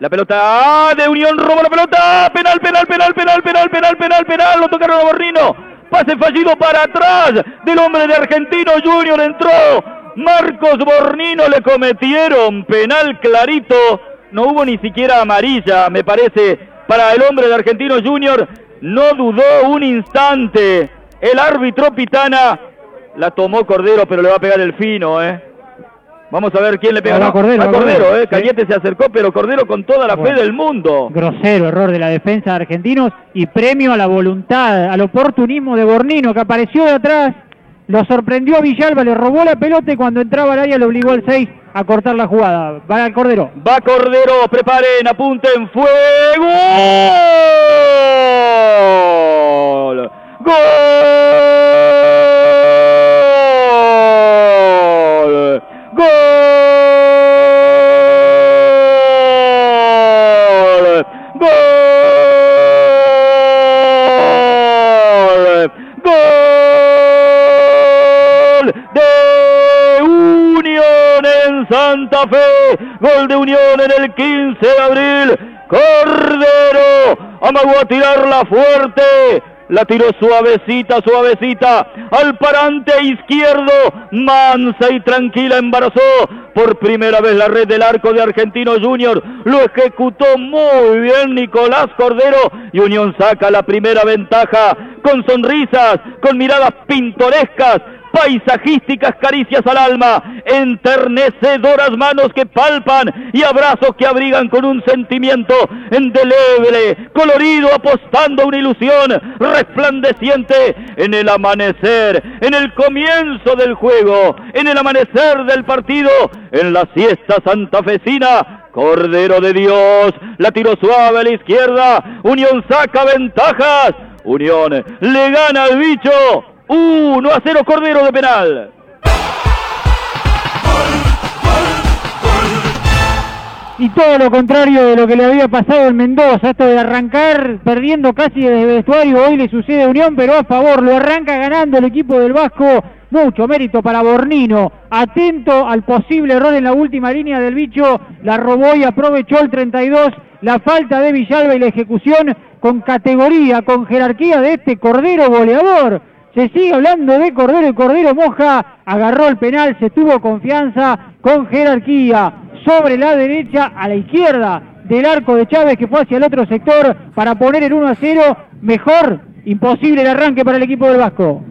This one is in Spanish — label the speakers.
Speaker 1: La pelota de Unión roba la pelota. Penal, penal, penal, penal, penal, penal, penal, penal. Lo tocaron a Bornino. Pase fallido para atrás del hombre de Argentino Junior. Entró Marcos Bornino. Le cometieron penal clarito. No hubo ni siquiera amarilla, me parece, para el hombre de Argentino Junior. No dudó un instante. El árbitro Pitana la tomó Cordero, pero le va a pegar el fino, ¿eh? Vamos a ver quién le pega.
Speaker 2: a Cordero,
Speaker 1: a Cordero, ¿eh? Cañete se acercó, pero Cordero con toda la fe del mundo.
Speaker 2: Grosero error de la defensa de argentinos y premio a la voluntad, al oportunismo de Bornino que apareció de atrás, lo sorprendió a Villalba, le robó la pelota y cuando entraba al área le obligó al 6 a cortar la jugada. Va al Cordero.
Speaker 1: Va Cordero, preparen, apunten, fuego. Santa Fe. Gol de Unión en el 15 de abril. Cordero amagó a tirarla fuerte. La tiró suavecita, suavecita al parante izquierdo. Mansa y tranquila embarazó por primera vez la red del arco de Argentino Junior. Lo ejecutó muy bien Nicolás Cordero y Unión saca la primera ventaja con sonrisas, con miradas pintorescas paisajísticas caricias al alma, enternecedoras manos que palpan y abrazos que abrigan con un sentimiento endeleble, colorido, apostando a una ilusión resplandeciente en el amanecer, en el comienzo del juego, en el amanecer del partido, en la siesta santafesina. Cordero de Dios, la tiro suave a la izquierda, Unión saca ventajas, Unión le gana al bicho, 1 a 0 Cordero de penal.
Speaker 2: Y todo lo contrario de lo que le había pasado en Mendoza, esto de arrancar perdiendo casi desde vestuario, hoy le sucede a Unión, pero a favor, lo arranca ganando el equipo del Vasco, mucho mérito para Bornino, atento al posible error en la última línea del bicho, la robó y aprovechó el 32, la falta de Villalba y la ejecución con categoría, con jerarquía de este Cordero goleador se sigue hablando de Cordero y Cordero Moja agarró el penal, se tuvo confianza con jerarquía sobre la derecha a la izquierda del arco de Chávez que fue hacia el otro sector para poner el 1 a 0. Mejor, imposible el arranque para el equipo del Vasco.